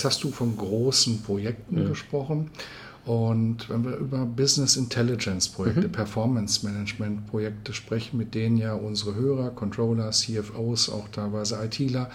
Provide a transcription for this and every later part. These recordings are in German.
Jetzt hast du von großen Projekten mhm. gesprochen. Und wenn wir über Business Intelligence Projekte, mhm. Performance Management Projekte sprechen, mit denen ja unsere Hörer, Controller, CFOs, auch teilweise ITler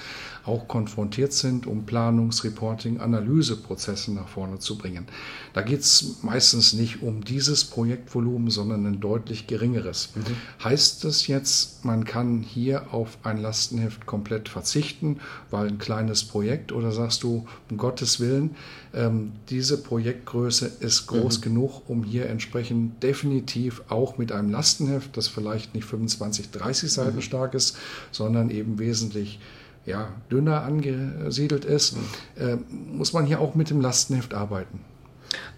auch konfrontiert sind, um Planungs-, Reporting-, Analyseprozesse nach vorne zu bringen. Da geht es meistens nicht um dieses Projektvolumen, sondern ein deutlich geringeres. Mhm. Heißt das jetzt, man kann hier auf ein Lastenheft komplett verzichten, weil ein kleines Projekt oder sagst du, um Gottes Willen, ähm, diese Projektgröße ist groß mhm. genug, um hier entsprechend definitiv auch mit einem Lastenheft, das vielleicht nicht 25, 30 Seiten mhm. stark ist, sondern eben wesentlich ja, dünner angesiedelt ist, äh, muss man hier auch mit dem Lastenheft arbeiten.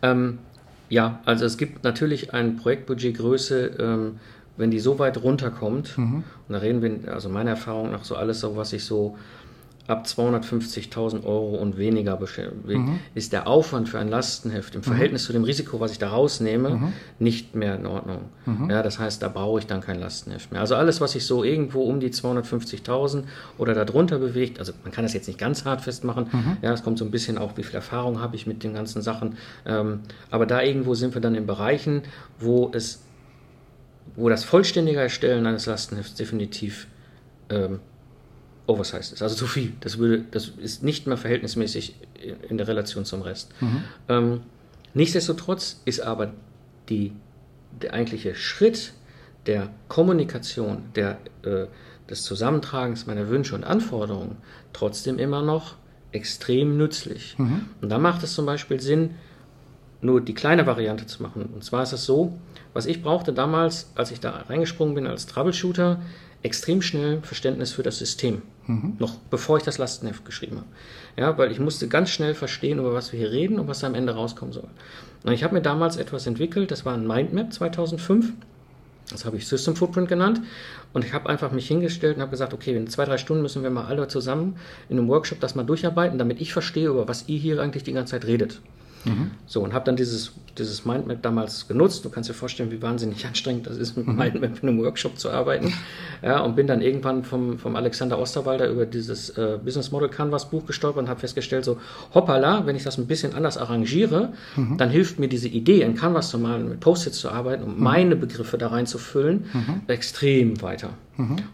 Ähm, ja, also es gibt natürlich eine Projektbudgetgröße, ähm, wenn die so weit runterkommt, mhm. und da reden wir, also meiner Erfahrung nach so alles so, was ich so ab 250.000 Euro und weniger mhm. ist der Aufwand für ein Lastenheft im mhm. Verhältnis mhm. zu dem Risiko, was ich da rausnehme, mhm. nicht mehr in Ordnung. Mhm. Ja, das heißt, da brauche ich dann kein Lastenheft mehr. Also alles, was sich so irgendwo um die 250.000 oder darunter bewegt, also man kann das jetzt nicht ganz hart festmachen, mhm. ja, es kommt so ein bisschen auch, wie viel Erfahrung habe ich mit den ganzen Sachen, ähm, aber da irgendwo sind wir dann in Bereichen, wo es, wo das vollständige Erstellen eines Lastenhefts definitiv ähm, oversized ist, also zu viel. Das, würde, das ist nicht mehr verhältnismäßig in der Relation zum Rest. Mhm. Ähm, nichtsdestotrotz ist aber die, der eigentliche Schritt der Kommunikation, der, äh, des Zusammentragens meiner Wünsche und Anforderungen trotzdem immer noch extrem nützlich. Mhm. Und da macht es zum Beispiel Sinn, nur die kleine Variante zu machen. Und zwar ist es so, was ich brauchte damals, als ich da reingesprungen bin als Troubleshooter, extrem schnell Verständnis für das System. Mhm. Noch bevor ich das Lastenheft geschrieben habe. Ja, weil ich musste ganz schnell verstehen, über was wir hier reden und was da am Ende rauskommen soll. Und ich habe mir damals etwas entwickelt, das war ein Mindmap 2005. Das habe ich System Footprint genannt. Und ich habe einfach mich hingestellt und habe gesagt, okay, in zwei, drei Stunden müssen wir mal alle zusammen in einem Workshop das mal durcharbeiten, damit ich verstehe, über was ihr hier eigentlich die ganze Zeit redet. Mhm. So, und habe dann dieses, dieses Mindmap damals genutzt. Du kannst dir vorstellen, wie wahnsinnig anstrengend das ist, mit mhm. Mindmap in einem Workshop zu arbeiten. Ja, und bin dann irgendwann vom, vom Alexander Osterwalder über dieses äh, Business Model Canvas Buch gestolpert und habe festgestellt, so, hoppala, wenn ich das ein bisschen anders arrangiere, mhm. dann hilft mir diese Idee, in Canvas zu malen, mit Post-its zu arbeiten und um mhm. meine Begriffe da reinzufüllen, extrem weiter.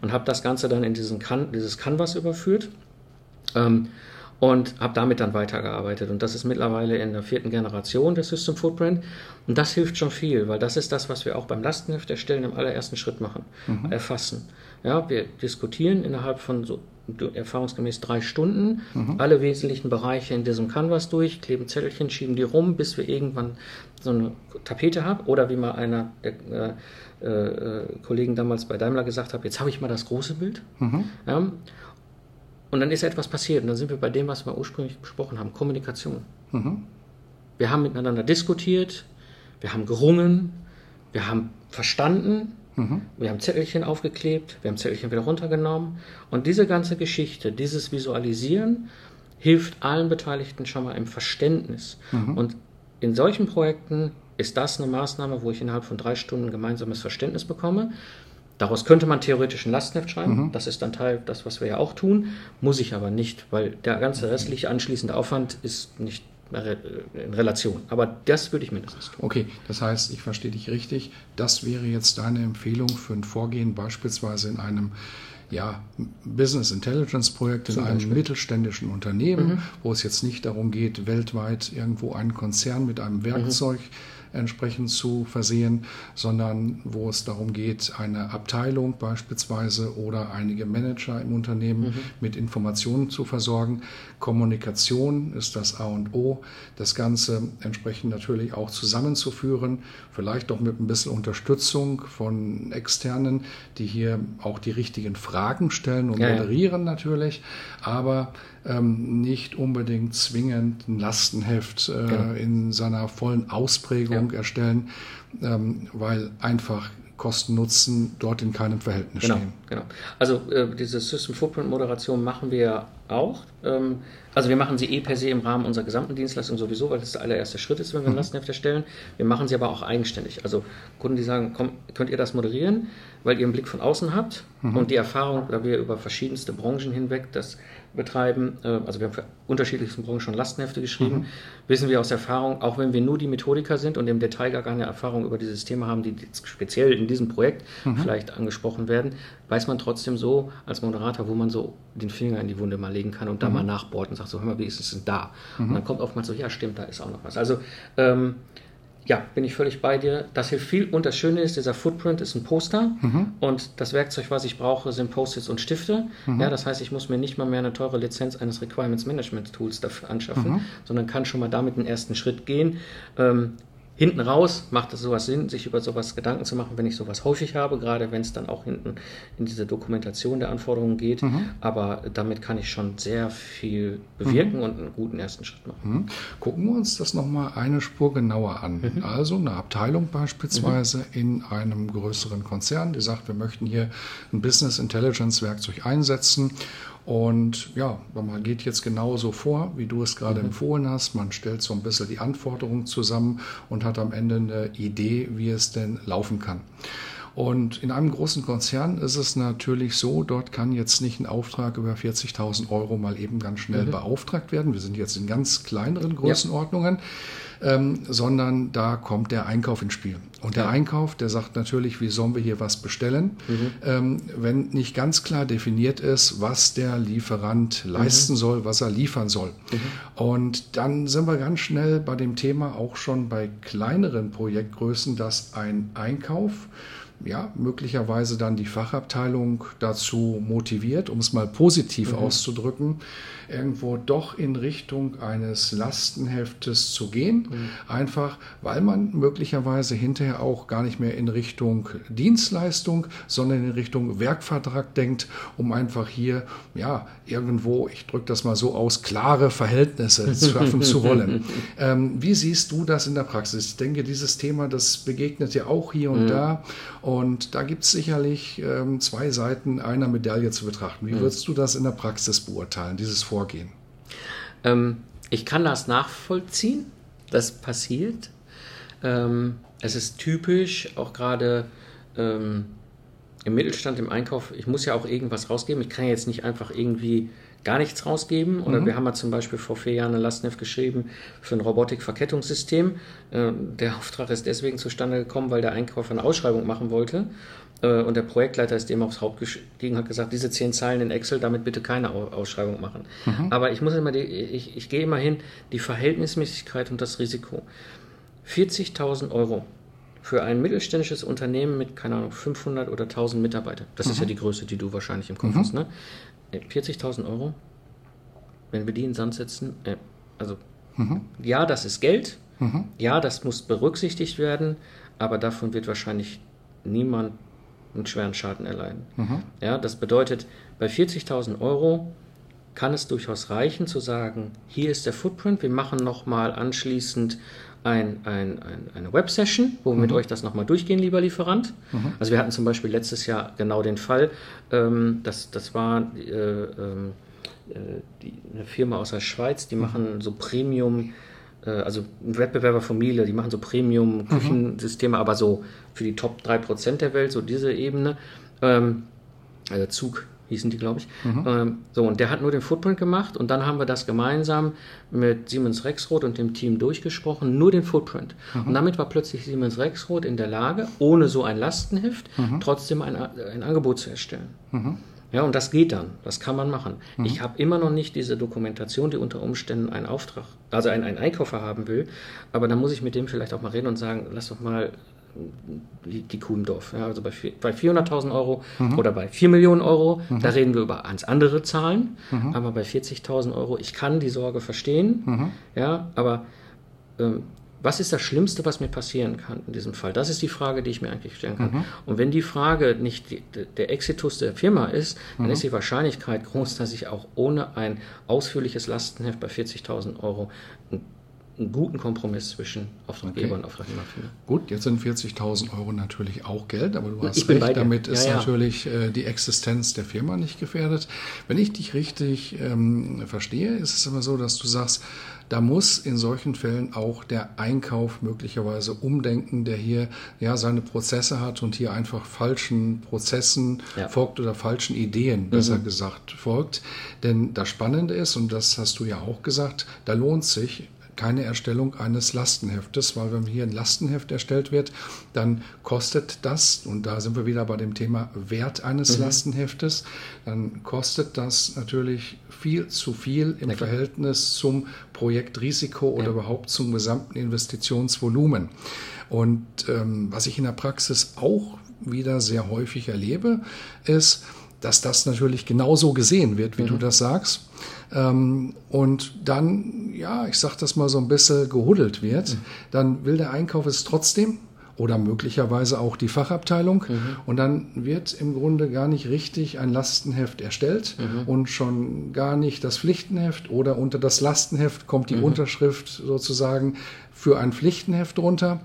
Und habe das Ganze dann in diesen Can dieses Canvas überführt. Ähm, und habe damit dann weitergearbeitet. Und das ist mittlerweile in der vierten Generation der System Footprint. Und das hilft schon viel, weil das ist das, was wir auch beim Lastenheft erstellen im allerersten Schritt machen, mhm. erfassen. Ja, wir diskutieren innerhalb von so erfahrungsgemäß drei Stunden mhm. alle wesentlichen Bereiche in diesem Canvas durch, kleben Zettelchen, schieben die rum, bis wir irgendwann so eine Tapete haben. Oder wie mal einer der äh, äh, Kollegen damals bei Daimler gesagt hat, jetzt habe ich mal das große Bild. Mhm. Ja, und dann ist etwas passiert und dann sind wir bei dem, was wir ursprünglich besprochen haben, Kommunikation. Mhm. Wir haben miteinander diskutiert, wir haben gerungen, wir haben verstanden, mhm. wir haben Zettelchen aufgeklebt, wir haben Zettelchen wieder runtergenommen. Und diese ganze Geschichte, dieses Visualisieren, hilft allen Beteiligten schon mal im Verständnis. Mhm. Und in solchen Projekten ist das eine Maßnahme, wo ich innerhalb von drei Stunden gemeinsames Verständnis bekomme. Daraus könnte man theoretisch ein Lastenheft schreiben. Mhm. Das ist dann Teil, das, was wir ja auch tun. Muss ich aber nicht, weil der ganze restliche anschließende Aufwand ist nicht in Relation. Aber das würde ich mindestens tun. Okay, das heißt, ich verstehe dich richtig. Das wäre jetzt deine Empfehlung für ein Vorgehen, beispielsweise in einem ja, Business Intelligence Projekt in einem mittelständischen Unternehmen, mhm. wo es jetzt nicht darum geht, weltweit irgendwo einen Konzern mit einem Werkzeug mhm entsprechend zu versehen, sondern wo es darum geht, eine Abteilung beispielsweise oder einige Manager im Unternehmen mhm. mit Informationen zu versorgen. Kommunikation ist das A und O. Das Ganze entsprechend natürlich auch zusammenzuführen, vielleicht auch mit ein bisschen Unterstützung von Externen, die hier auch die richtigen Fragen stellen und ja, moderieren natürlich, aber ähm, nicht unbedingt zwingend ein Lastenheft äh, genau. in seiner vollen Ausprägung ja. erstellen, ähm, weil einfach Kosten-Nutzen dort in keinem Verhältnis genau, stehen. Genau. Also äh, diese System Footprint Moderation machen wir auch. Ähm, also wir machen sie eh per se im Rahmen unserer gesamten Dienstleistung sowieso, weil das der allererste Schritt ist, wenn wir ein mhm. Lastenheft erstellen. Wir machen sie aber auch eigenständig. Also Kunden, die sagen, komm, könnt ihr das moderieren, weil ihr einen Blick von außen habt mhm. und die Erfahrung, da wir über verschiedenste Branchen hinweg das betreiben, äh, also wir haben für unterschiedlichsten Branchen schon Lastenhefte geschrieben, mhm. wissen wir aus Erfahrung, auch wenn wir nur die Methodiker sind und im Detail gar keine Erfahrung über dieses Thema haben, die speziell in diesem Projekt mhm. vielleicht angesprochen werden, weiß man trotzdem so als Moderator, wo man so den Finger in die Wunde mal legen kann und da mhm. mal nachbohrt und sagt so, hör mal, wie ist es denn da? Und mhm. dann kommt oftmals so, ja stimmt, da ist auch noch was. Also ähm, ja, bin ich völlig bei dir. Das hilft viel. Und das Schöne ist, dieser Footprint ist ein Poster. Mhm. Und das Werkzeug, was ich brauche, sind Post-its und Stifte. Mhm. Ja, das heißt, ich muss mir nicht mal mehr eine teure Lizenz eines Requirements Management Tools dafür anschaffen, mhm. sondern kann schon mal damit einen ersten Schritt gehen. Ähm, hinten raus macht es sowas Sinn, sich über sowas Gedanken zu machen, wenn ich sowas häufig habe, gerade wenn es dann auch hinten in diese Dokumentation der Anforderungen geht. Mhm. Aber damit kann ich schon sehr viel bewirken mhm. und einen guten ersten Schritt machen. Mhm. Gucken wir uns das nochmal eine Spur genauer an. Mhm. Also eine Abteilung beispielsweise mhm. in einem größeren Konzern, die sagt, wir möchten hier ein Business Intelligence Werkzeug einsetzen und ja, man geht jetzt genauso vor, wie du es gerade mhm. empfohlen hast. Man stellt so ein bisschen die Anforderungen zusammen und hat am Ende eine Idee, wie es denn laufen kann. Und in einem großen Konzern ist es natürlich so, dort kann jetzt nicht ein Auftrag über 40.000 Euro mal eben ganz schnell mhm. beauftragt werden. Wir sind jetzt in ganz kleineren Größenordnungen. Ja ähm, sondern da kommt der Einkauf ins Spiel. Und der Einkauf, der sagt natürlich, wie sollen wir hier was bestellen, mhm. ähm, wenn nicht ganz klar definiert ist, was der Lieferant leisten mhm. soll, was er liefern soll. Mhm. Und dann sind wir ganz schnell bei dem Thema auch schon bei kleineren Projektgrößen, dass ein Einkauf ja, möglicherweise dann die Fachabteilung dazu motiviert, um es mal positiv mhm. auszudrücken, irgendwo doch in Richtung eines Lastenheftes zu gehen. Mhm. Einfach, weil man möglicherweise hinterher auch gar nicht mehr in Richtung Dienstleistung, sondern in Richtung Werkvertrag denkt, um einfach hier, ja, irgendwo, ich drücke das mal so aus, klare Verhältnisse schaffen zu wollen. Ähm, wie siehst du das in der Praxis? Ich denke, dieses Thema, das begegnet ja auch hier und mhm. da. Und da gibt es sicherlich ähm, zwei Seiten einer Medaille zu betrachten. Wie mhm. würdest du das in der Praxis beurteilen, dieses Vorgehen? Ähm, ich kann das nachvollziehen, das passiert. Ähm, es ist typisch, auch gerade ähm, im Mittelstand, im Einkauf, ich muss ja auch irgendwas rausgeben. Ich kann jetzt nicht einfach irgendwie gar nichts rausgeben. Oder mhm. wir haben ja zum Beispiel vor vier Jahren eine Lastenheft geschrieben für ein Robotikverkettungssystem. Äh, der Auftrag ist deswegen zustande gekommen, weil der Einkäufer eine Ausschreibung machen wollte. Äh, und der Projektleiter ist dem aufs Haupt gestiegen, hat gesagt, diese zehn Zeilen in Excel, damit bitte keine Ausschreibung machen. Mhm. Aber ich muss immer, die, ich, ich gehe immer hin, die Verhältnismäßigkeit und das Risiko. 40.000 Euro für ein mittelständisches Unternehmen mit, keine Ahnung, 500 oder 1000 Mitarbeitern, das mhm. ist ja die Größe, die du wahrscheinlich im Kopf mhm. hast, ne? 40.000 Euro, wenn wir die in den Sand setzen, äh, also mhm. ja, das ist Geld, mhm. ja, das muss berücksichtigt werden, aber davon wird wahrscheinlich niemand einen schweren Schaden erleiden. Mhm. Ja, das bedeutet, bei 40.000 Euro kann es durchaus reichen zu sagen, hier ist der Footprint, wir machen nochmal anschließend ein, ein, ein, eine Web-Session, wo wir mhm. mit euch das nochmal durchgehen, lieber Lieferant. Mhm. Also wir hatten zum Beispiel letztes Jahr genau den Fall, ähm, das, das war äh, ähm, äh, die, eine Firma aus der Schweiz, die mhm. machen so Premium, äh, also ein Wettbewerber von Miele, die machen so Premium-Küchensysteme, mhm. aber so für die Top 3% der Welt, so diese Ebene. Ähm, also Zug hießen die, glaube ich. Mhm. Ähm, so, und der hat nur den Footprint gemacht und dann haben wir das gemeinsam mit Siemens Rexroth und dem Team durchgesprochen, nur den Footprint. Mhm. Und damit war plötzlich Siemens Rexroth in der Lage, ohne so ein Lastenheft, mhm. trotzdem ein, ein Angebot zu erstellen. Mhm. Ja, und das geht dann. Das kann man machen. Mhm. Ich habe immer noch nicht diese Dokumentation, die unter Umständen einen Auftrag, also einen, einen Einkäufer haben will. Aber dann muss ich mit dem vielleicht auch mal reden und sagen, lass doch mal die, Kuh im Dorf. Ja, also bei, bei 400.000 Euro mhm. oder bei 4 Millionen Euro, mhm. da reden wir über ganz andere Zahlen. Mhm. Aber bei 40.000 Euro, ich kann die Sorge verstehen. Mhm. Ja, aber ähm, was ist das Schlimmste, was mir passieren kann in diesem Fall? Das ist die Frage, die ich mir eigentlich stellen kann. Mhm. Und wenn die Frage nicht die, der Exitus der Firma ist, dann mhm. ist die Wahrscheinlichkeit groß, dass ich auch ohne ein ausführliches Lastenheft bei 40.000 Euro einen guten Kompromiss zwischen Auftraggeber okay. und Auftragnehmer finde. Gut, jetzt sind 40.000 Euro natürlich auch Geld, aber du hast ich recht, damit ist ja. natürlich äh, die Existenz der Firma nicht gefährdet. Wenn ich dich richtig ähm, verstehe, ist es immer so, dass du sagst, da muss in solchen Fällen auch der Einkauf möglicherweise umdenken, der hier ja seine Prozesse hat und hier einfach falschen Prozessen ja. folgt oder falschen Ideen, besser mhm. gesagt, folgt. Denn das Spannende ist, und das hast du ja auch gesagt, da lohnt sich keine Erstellung eines Lastenheftes, weil wenn hier ein Lastenheft erstellt wird, dann kostet das, und da sind wir wieder bei dem Thema Wert eines mhm. Lastenheftes, dann kostet das natürlich viel zu viel im Danke. Verhältnis zum Projektrisiko oder ja. überhaupt zum gesamten Investitionsvolumen. Und ähm, was ich in der Praxis auch wieder sehr häufig erlebe, ist, dass das natürlich genauso gesehen wird, wie mhm. du das sagst. Ähm, und dann, ja, ich sag das mal so ein bisschen gehuddelt wird, mhm. dann will der Einkauf es trotzdem oder möglicherweise auch die Fachabteilung. Mhm. Und dann wird im Grunde gar nicht richtig ein Lastenheft erstellt mhm. und schon gar nicht das Pflichtenheft oder unter das Lastenheft kommt die mhm. Unterschrift sozusagen für ein Pflichtenheft runter.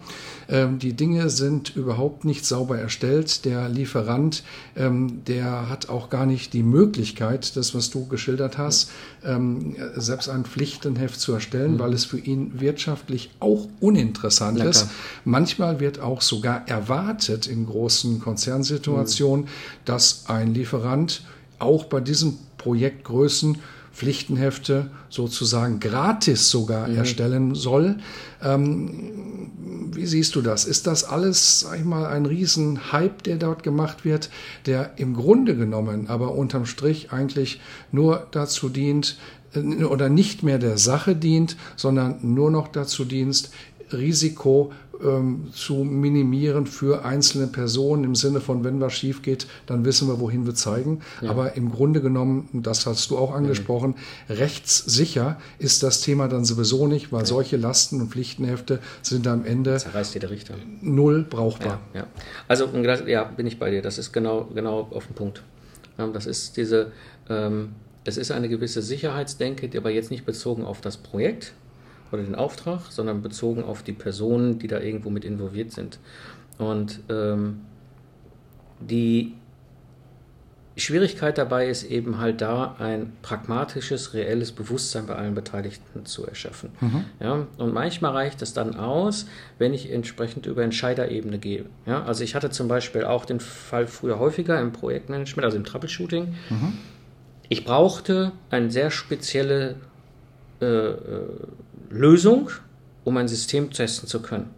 Ähm, die Dinge sind überhaupt nicht sauber erstellt. Der Lieferant, ähm, der hat auch gar nicht die Möglichkeit, das, was du geschildert hast, ähm, selbst ein Pflichtenheft zu erstellen, mhm. weil es für ihn wirtschaftlich auch uninteressant Lecker. ist. Manchmal wird auch sogar erwartet in großen Konzernsituationen, mhm. dass ein Lieferant auch bei diesen Projektgrößen Pflichtenhefte sozusagen gratis sogar mhm. erstellen soll. Ähm, wie siehst du das? Ist das alles, sag ich mal, ein Riesenhype, der dort gemacht wird, der im Grunde genommen aber unterm Strich eigentlich nur dazu dient, äh, oder nicht mehr der Sache dient, sondern nur noch dazu dient, Risiko ähm, zu minimieren für einzelne Personen im Sinne von, wenn was schief geht, dann wissen wir, wohin wir zeigen. Ja. Aber im Grunde genommen, das hast du auch angesprochen, mhm. rechtssicher ist das Thema dann sowieso nicht, weil ja. solche Lasten und Pflichtenhefte sind am Ende Zerreißt Richter. null brauchbar. Ja, Also ja, bin ich bei dir. Das ist genau, genau auf den Punkt. Das ist diese, ähm, es ist eine gewisse Sicherheitsdenke, die aber jetzt nicht bezogen auf das Projekt, oder den Auftrag, sondern bezogen auf die Personen, die da irgendwo mit involviert sind. Und ähm, die Schwierigkeit dabei ist eben halt da, ein pragmatisches, reelles Bewusstsein bei allen Beteiligten zu erschaffen. Mhm. Ja, und manchmal reicht es dann aus, wenn ich entsprechend über Entscheiderebene gehe. Ja, also ich hatte zum Beispiel auch den Fall früher häufiger im Projektmanagement, also im Troubleshooting. Mhm. Ich brauchte eine sehr spezielle äh, äh Lösung, um ein System testen zu können.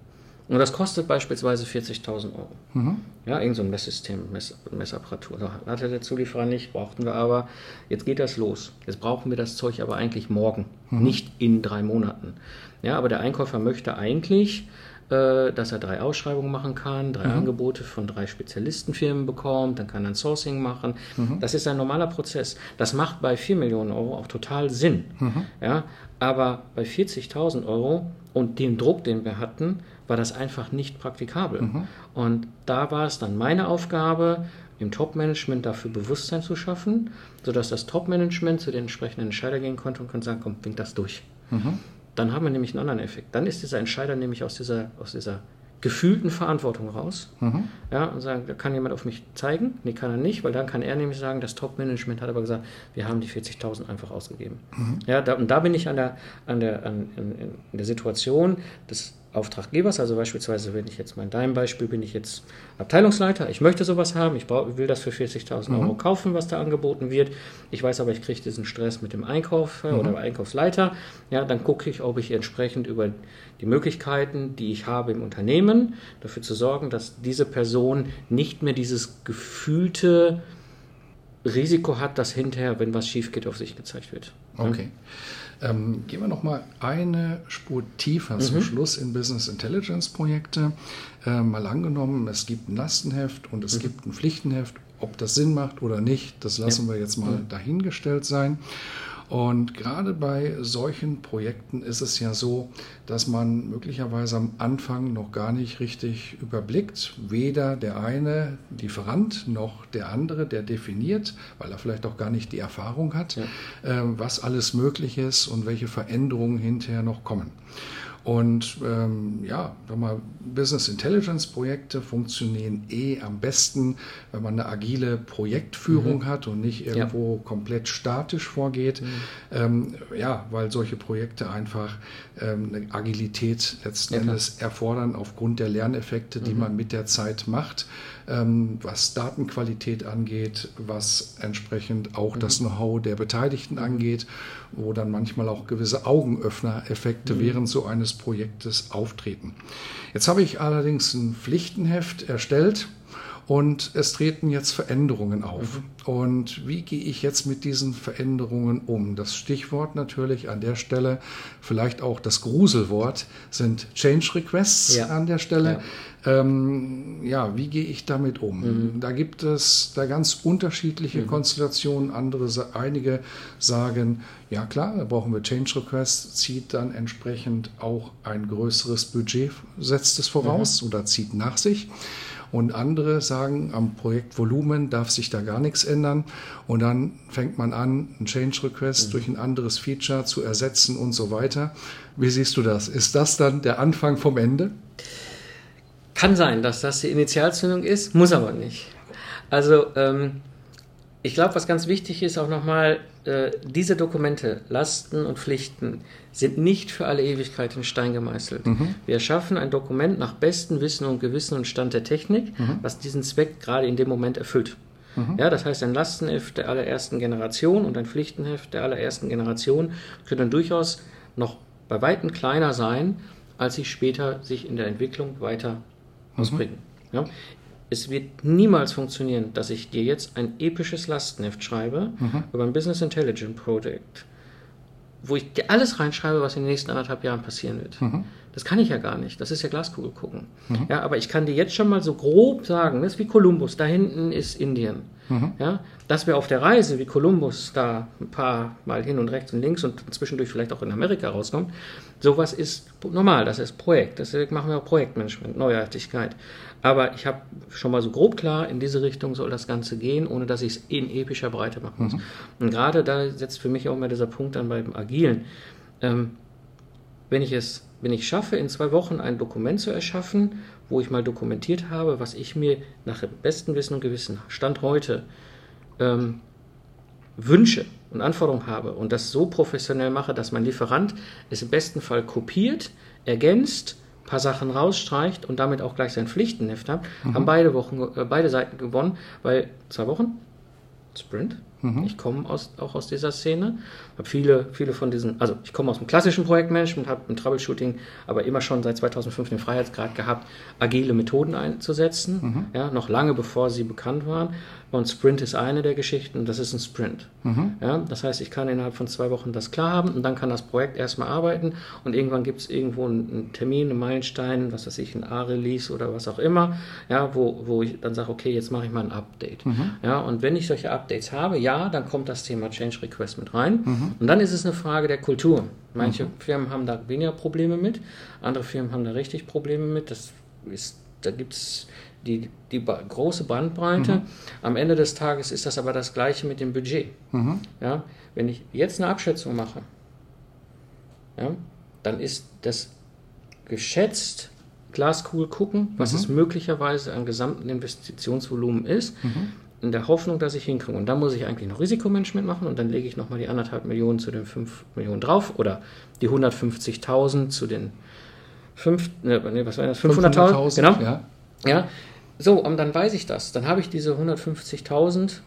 Und das kostet beispielsweise 40.000 Euro. Mhm. Ja, irgend so ein Messsystem, Mess, Messapparatur. Da hatte der Zulieferer nicht, brauchten wir aber. Jetzt geht das los. Jetzt brauchen wir das Zeug aber eigentlich morgen, mhm. nicht in drei Monaten. Ja, aber der Einkäufer möchte eigentlich dass er drei Ausschreibungen machen kann, drei mhm. Angebote von drei Spezialistenfirmen bekommt, dann kann er ein Sourcing machen. Mhm. Das ist ein normaler Prozess. Das macht bei 4 Millionen Euro auch total Sinn. Mhm. Ja, aber bei 40.000 Euro und dem Druck, den wir hatten, war das einfach nicht praktikabel. Mhm. Und da war es dann meine Aufgabe, im Top-Management dafür Bewusstsein zu schaffen, sodass das Top-Management zu den entsprechenden Entscheider gehen konnte und kann sagen, komm, winkt das durch. Dann haben wir nämlich einen anderen Effekt. Dann ist dieser Entscheider nämlich aus dieser, aus dieser gefühlten Verantwortung raus. Mhm. Ja, und sagen, da kann jemand auf mich zeigen. Nee, kann er nicht, weil dann kann er nämlich sagen, das Top-Management hat aber gesagt, wir haben die 40.000 einfach ausgegeben. Mhm. Ja, da, und da bin ich an der, an der, an, in, in der Situation des Auftraggebers, also beispielsweise, wenn ich jetzt mal in deinem Beispiel bin ich jetzt Abteilungsleiter, ich möchte sowas haben, ich brauch, will das für 40.000 mhm. Euro kaufen, was da angeboten wird. Ich weiß aber, ich kriege diesen Stress mit dem Einkauf mhm. oder Einkaufsleiter. Ja, dann gucke ich, ob ich entsprechend über die Möglichkeiten, die ich habe im Unternehmen, dafür zu sorgen, dass diese Person nicht mehr dieses gefühlte Risiko hat, dass hinterher, wenn was schief geht, auf sich gezeigt wird. Okay. Ähm, gehen wir noch mal eine Spur tiefer mhm. zum Schluss in Business Intelligence Projekte. Äh, mal angenommen, es gibt ein Lastenheft und es mhm. gibt ein Pflichtenheft. Ob das Sinn macht oder nicht, das lassen ja. wir jetzt mal dahingestellt sein. Und gerade bei solchen Projekten ist es ja so, dass man möglicherweise am Anfang noch gar nicht richtig überblickt, weder der eine Lieferant noch der andere, der definiert, weil er vielleicht auch gar nicht die Erfahrung hat, ja. äh, was alles möglich ist und welche Veränderungen hinterher noch kommen. Und ähm, ja, wenn man Business Intelligence Projekte funktionieren eh am besten, wenn man eine agile Projektführung mhm. hat und nicht irgendwo ja. komplett statisch vorgeht. Mhm. Ähm, ja, weil solche Projekte einfach ähm, eine Agilität letzten ja, Endes erfordern aufgrund der Lerneffekte, die mhm. man mit der Zeit macht, ähm, was Datenqualität angeht, was entsprechend auch das mhm. Know-how der Beteiligten angeht, wo dann manchmal auch gewisse Augenöffner-Effekte mhm. während so eines Projektes auftreten. Jetzt habe ich allerdings ein Pflichtenheft erstellt und es treten jetzt Veränderungen auf. Mhm. Und wie gehe ich jetzt mit diesen Veränderungen um? Das Stichwort natürlich an der Stelle, vielleicht auch das Gruselwort, sind Change Requests ja. an der Stelle. Ja. Ähm, ja, wie gehe ich damit um? Mhm. Da gibt es da ganz unterschiedliche mhm. Konstellationen. Andere, einige sagen, ja klar, da brauchen wir Change Requests, zieht dann entsprechend auch ein größeres Budget, setzt es voraus mhm. oder zieht nach sich. Und andere sagen, am Projektvolumen darf sich da gar nichts ändern. Und dann fängt man an, einen Change Request mhm. durch ein anderes Feature zu ersetzen und so weiter. Wie siehst du das? Ist das dann der Anfang vom Ende? Kann sein, dass das die Initialzündung ist, muss aber nicht. Also ähm, ich glaube, was ganz wichtig ist, auch nochmal, äh, diese Dokumente, Lasten und Pflichten, sind nicht für alle Ewigkeit in Stein gemeißelt. Mhm. Wir schaffen ein Dokument nach bestem Wissen und Gewissen und Stand der Technik, mhm. was diesen Zweck gerade in dem Moment erfüllt. Mhm. Ja, das heißt, ein Lastenheft der allerersten Generation und ein Pflichtenheft der allerersten Generation können durchaus noch bei Weitem kleiner sein, als sie später sich in der Entwicklung weiter mhm. ausbringen. Ja? Es wird niemals funktionieren, dass ich dir jetzt ein episches Lastenheft schreibe mhm. über ein Business Intelligence Project, wo ich dir alles reinschreibe, was in den nächsten anderthalb Jahren passieren wird. Mhm. Das kann ich ja gar nicht. Das ist ja Glaskugel gucken. Mhm. Ja, aber ich kann dir jetzt schon mal so grob sagen, das ist wie Kolumbus, da hinten ist Indien. Mhm. Ja, dass wir auf der Reise wie Kolumbus da ein paar Mal hin und rechts und links und zwischendurch vielleicht auch in Amerika rauskommen, sowas ist normal, das ist Projekt. Deswegen machen wir auch Projektmanagement, Neuartigkeit. Aber ich habe schon mal so grob klar, in diese Richtung soll das Ganze gehen, ohne dass ich es in epischer Breite machen muss. Mhm. Und gerade da setzt für mich auch mal dieser Punkt an beim Agilen. Ähm, wenn ich es, wenn ich schaffe, in zwei Wochen ein Dokument zu erschaffen, wo ich mal dokumentiert habe, was ich mir nach bestem Wissen und Gewissen Stand heute ähm, wünsche und Anforderungen habe und das so professionell mache, dass mein Lieferant es im besten Fall kopiert, ergänzt paar Sachen rausstreicht und damit auch gleich sein Pflichtenheft hat, mhm. haben beide Wochen, äh, beide Seiten gewonnen, weil zwei Wochen Sprint. Mhm. Ich komme aus, auch aus dieser Szene, habe viele, viele von diesen, also ich komme aus dem klassischen Projektmanagement, habe im Troubleshooting aber immer schon seit 2005 den Freiheitsgrad gehabt, agile Methoden einzusetzen, mhm. ja, noch lange bevor sie bekannt waren und Sprint ist eine der Geschichten, das ist ein Sprint. Mhm. Ja, das heißt, ich kann innerhalb von zwei Wochen das klar haben und dann kann das Projekt erstmal arbeiten und irgendwann gibt es irgendwo einen Termin, einen Meilenstein, was weiß ich, ein A-Release oder was auch immer, ja, wo, wo ich dann sage, okay, jetzt mache ich mal ein Update. Mhm. Ja, und wenn ich solche Updates habe, ja, dann kommt das Thema Change Request mit rein mhm. und dann ist es eine Frage der Kultur. Manche mhm. Firmen haben da weniger Probleme mit, andere Firmen haben da richtig Probleme mit. Das ist, da gibt es die, die große Bandbreite. Mhm. Am Ende des Tages ist das aber das Gleiche mit dem Budget. Mhm. Ja, wenn ich jetzt eine Abschätzung mache, ja, dann ist das geschätzt Glaskugel gucken, was mhm. es möglicherweise an gesamten Investitionsvolumen ist, mhm. in der Hoffnung, dass ich hinkriege. Und dann muss ich eigentlich noch Risikomanagement machen und dann lege ich nochmal die anderthalb Millionen zu den fünf Millionen drauf oder die 150.000 zu den fünf, ne, was war das, 500.000, 500 genau. Ja. ja, so, und dann weiß ich das. Dann habe ich diese 150.000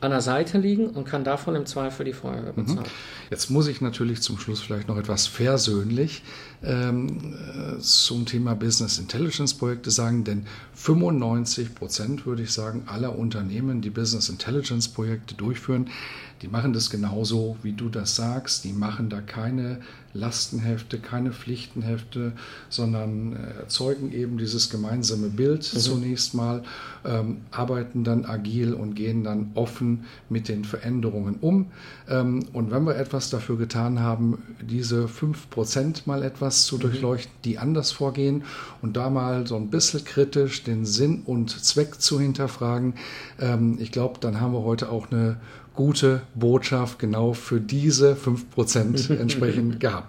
an der Seite liegen und kann davon im Zweifel die Feuerwehr Mhm. bezahlen. Jetzt muss ich natürlich zum Schluss vielleicht noch etwas versöhnlich ähm, äh, zum Thema Business Intelligence Projekte sagen, denn 95 Prozent, würde ich sagen, aller Unternehmen, die Business Intelligence Projekte durchführen, die machen das genauso, wie du das sagst. Die machen da keine Lastenhefte, keine Pflichtenhefte, sondern äh, erzeugen eben dieses gemeinsame Bild zunächst mal, ähm, arbeiten dann agil und gehen dann offen mit den Veränderungen um. Ähm, und wenn wir etwas dafür getan haben, diese 5% mal etwas zu durchleuchten, die anders vorgehen und da mal so ein bisschen kritisch den Sinn und Zweck zu hinterfragen, ähm, ich glaube, dann haben wir heute auch eine gute Botschaft genau für diese 5% entsprechend gehabt.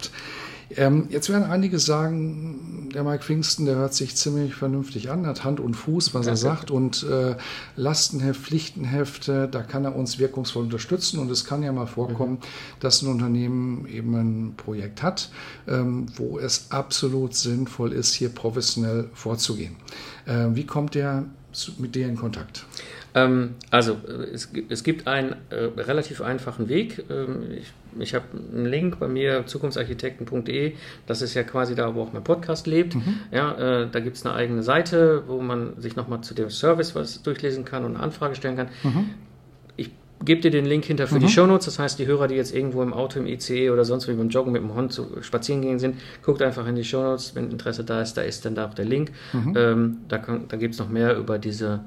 Ähm, jetzt werden einige sagen, der Mike Pfingsten, der hört sich ziemlich vernünftig an, hat Hand und Fuß, was er sagt und äh, Lastenheft, Pflichtenhefte, da kann er uns wirkungsvoll unterstützen und es kann ja mal vorkommen, dass ein Unternehmen eben ein Projekt hat, ähm, wo es absolut sinnvoll ist, hier professionell vorzugehen. Äh, wie kommt der mit dir in Kontakt? Ähm, also, es, es gibt einen äh, relativ einfachen Weg. Ähm, ich ich habe einen Link bei mir, zukunftsarchitekten.de. Das ist ja quasi da, wo auch mein Podcast lebt. Ja, äh, da gibt es eine eigene Seite, wo man sich nochmal zu dem Service was durchlesen kann und eine Anfrage stellen kann. Ich gebe dir den Link hinter für die Shownotes. Das heißt, die Hörer, die jetzt irgendwo im Auto, im ICE oder sonst wie beim Joggen mit dem Hund zu, spazieren gehen sind, guckt einfach in die Shownotes. Wenn Interesse da ist, da ist dann da auch der Link. Ähm, da kann, da gibt es noch mehr über diese,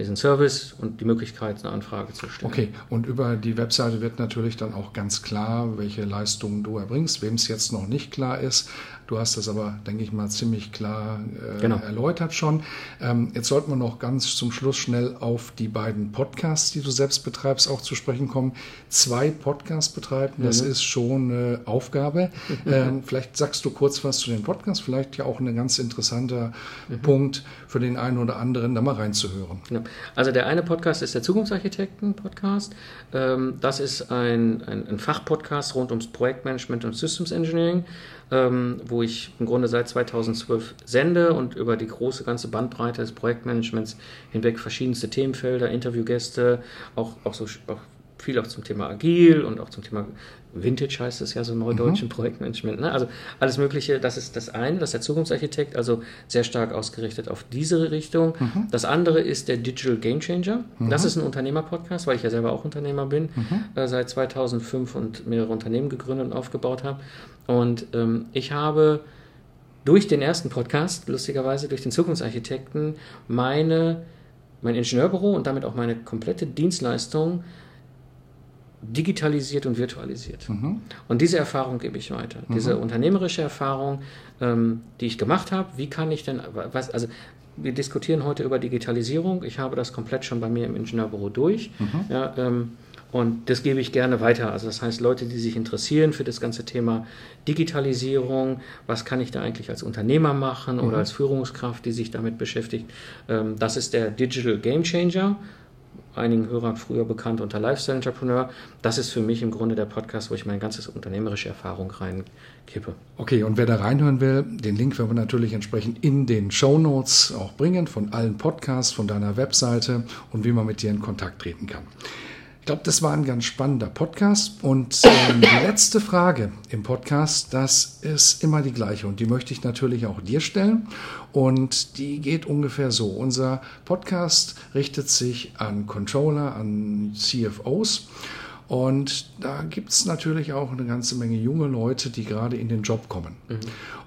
diesen Service und die Möglichkeit, eine Anfrage zu stellen. Okay, und über die Webseite wird natürlich dann auch ganz klar, welche Leistungen du erbringst. Wem es jetzt noch nicht klar ist, du hast das aber, denke ich mal, ziemlich klar äh, Genau. erläutert schon. Ähm, jetzt sollten wir noch ganz zum Schluss schnell auf die beiden Podcasts, die du selbst betreibst, auch zu sprechen kommen. Zwei Podcasts betreiben, das ist schon eine Aufgabe. ähm, vielleicht sagst du kurz was zu den Podcasts, vielleicht ja auch ein ganz interessanter Punkt für den einen oder anderen, da mal reinzuhören. Ja. Also der eine Podcast ist der Zukunftsarchitekten-Podcast. Ähm, das ist ein, ein, ein Fachpodcast rund ums Projektmanagement und Systems Engineering, ähm, wo ich im Grunde seit 2012 sende und über die große ganze Bandbreite des Projektmanagements hinweg verschiedenste Themenfelder, Interviewgäste, auch, auch so auch viel auch zum Thema Agil und auch zum Thema Vintage heißt es ja so neudeutsch im Projektmanagement. Ne? Also alles Mögliche, das ist das eine, das ist der Zukunftsarchitekt, also sehr stark ausgerichtet auf diese Richtung. Das andere ist der Digital Game Changer. Das ist ein Unternehmer-Podcast, weil ich ja selber auch Unternehmer bin, äh, seit 2005 und mehrere Unternehmen gegründet und aufgebaut habe. Und ähm, ich habe durch den ersten Podcast, lustigerweise durch den Zukunftsarchitekten, meine, mein Ingenieurbüro und damit auch meine komplette Dienstleistung digitalisiert und virtualisiert. Und diese Erfahrung gebe ich weiter. Diese unternehmerische Erfahrung, ähm, die ich gemacht habe, wie kann ich denn, was, also wir diskutieren heute über Digitalisierung. Ich habe das komplett schon bei mir im Ingenieurbüro durch. Ja, ähm, und das gebe ich gerne weiter. Also das heißt, Leute, die sich interessieren für das ganze Thema Digitalisierung, was kann ich da eigentlich als Unternehmer machen oder als Führungskraft, die sich damit beschäftigt, ähm, das ist der Digital Game Changer einigen Hörern früher bekannt unter Lifestyle Entrepreneur. Das ist für mich im Grunde der Podcast, wo ich meine ganze unternehmerische Erfahrung reinkippe. Okay, und wer da reinhören will, den Link werden wir natürlich entsprechend in den Show Notes auch bringen, von allen Podcasts, von deiner Webseite und wie man mit dir in Kontakt treten kann. Ich glaube, das war ein ganz spannender Podcast. Und ähm, die letzte Frage im Podcast, das ist immer die gleiche. Und die möchte ich natürlich auch dir stellen. Und die geht ungefähr so. Unser Podcast richtet sich an Controller, an CFOs. Und da gibt es natürlich auch eine ganze Menge junge Leute, die gerade in den Job kommen.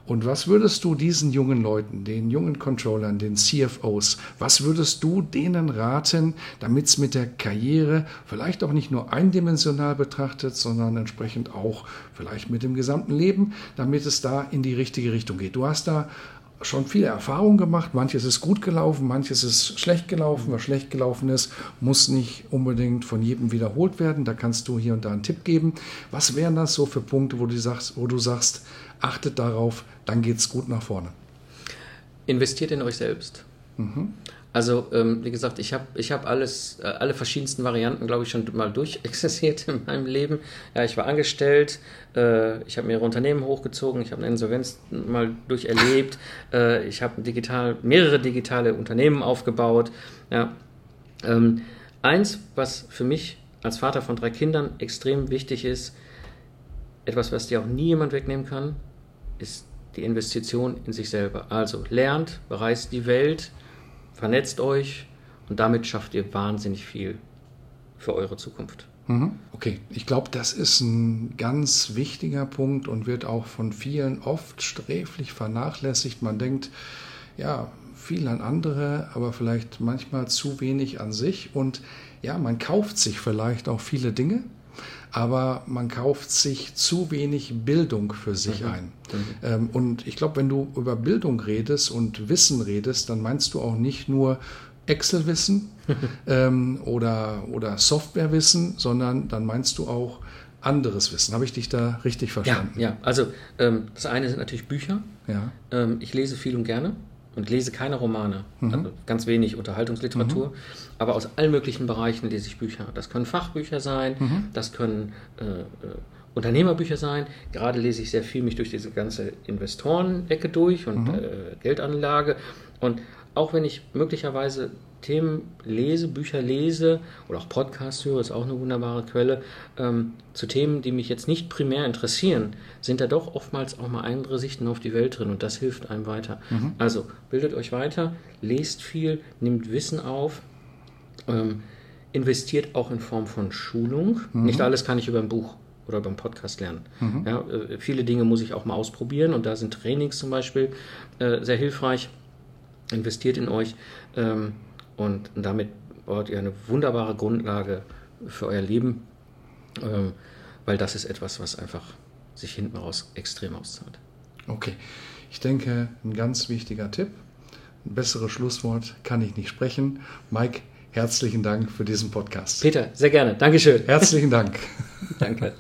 Und was würdest du diesen jungen Leuten, den jungen Controllern, den CFOs, was würdest du denen raten, damit es mit der Karriere vielleicht auch nicht nur eindimensional betrachtet, sondern entsprechend auch vielleicht mit dem gesamten Leben, damit es da in die richtige Richtung geht? Du hast da schon viele Erfahrungen gemacht. Manches ist gut gelaufen, manches ist schlecht gelaufen. Was schlecht gelaufen ist, muss nicht unbedingt von jedem wiederholt werden. Da kannst du hier und da einen Tipp geben. Was wären das so für Punkte, wo du sagst, wo du sagst achtet darauf, dann geht es gut nach vorne? Investiert in euch selbst. Also, ähm, wie gesagt, ich habe ich hab alles, äh, alle verschiedensten Varianten, glaube ich, schon mal durchexerziert in meinem Leben. Ja, ich war angestellt, äh, ich habe mehrere Unternehmen hochgezogen, ich habe eine Insolvenz mal durcherlebt, äh, ich habe digital, mehrere digitale Unternehmen aufgebaut. Ja. Ähm, eins, was für mich als Vater von drei Kindern extrem wichtig ist, etwas, was dir auch nie jemand wegnehmen kann, ist die Investition in sich selber. Also lernt, bereist die Welt, vernetzt euch und damit schafft ihr wahnsinnig viel für eure Zukunft. Mhm. Okay, ich glaube, das ist ein ganz wichtiger Punkt und wird auch von vielen oft sträflich vernachlässigt. Man denkt, ja, viel an andere, aber vielleicht manchmal zu wenig an sich. Und ja, man kauft sich vielleicht auch viele Dinge, aber man kauft sich zu wenig Bildung für sich mhm. ein. Mhm. Und ich glaube, wenn du über Bildung redest und Wissen redest, dann meinst du auch nicht nur Excel-Wissen ähm, oder, oder Software-Wissen, sondern dann meinst du auch anderes Wissen. Habe ich dich da richtig verstanden? Ja, ja. also ähm, das eine sind natürlich Bücher. Ja. Ähm, ich lese viel und gerne und lese keine Romane, mhm. also ganz wenig Unterhaltungsliteratur, mhm. aber aus allen möglichen Bereichen lese ich Bücher. Das können Fachbücher sein, mhm. das können äh, äh, Unternehmerbücher sein. Gerade lese ich sehr viel mich durch diese ganze Investorenecke durch und mhm. äh, Geldanlage. Und auch wenn ich möglicherweise Themen lese, Bücher lese oder auch Podcasts höre, ist auch eine wunderbare Quelle, ähm, zu Themen, die mich jetzt nicht primär interessieren, sind da doch oftmals auch mal andere Sichten auf die Welt drin und das hilft einem weiter. Mhm. Also bildet euch weiter, lest viel, nimmt Wissen auf, ähm, investiert auch in Form von Schulung. Mhm. Nicht alles kann ich über ein Buch oder beim Podcast lernen. Mhm. Ja, äh, viele Dinge muss ich auch mal ausprobieren und da sind Trainings zum Beispiel äh, sehr hilfreich. Investiert in euch. Ähm, und damit baut ihr eine wunderbare Grundlage für euer Leben, ähm, weil das ist etwas, was einfach sich hinten raus extrem auszahlt. Okay, ich denke, ein ganz wichtiger Tipp. Ein besseres Schlusswort kann ich nicht sprechen. Mike, herzlichen Dank für diesen Podcast. Peter, sehr gerne. Dankeschön. Herzlichen Dank. Danke.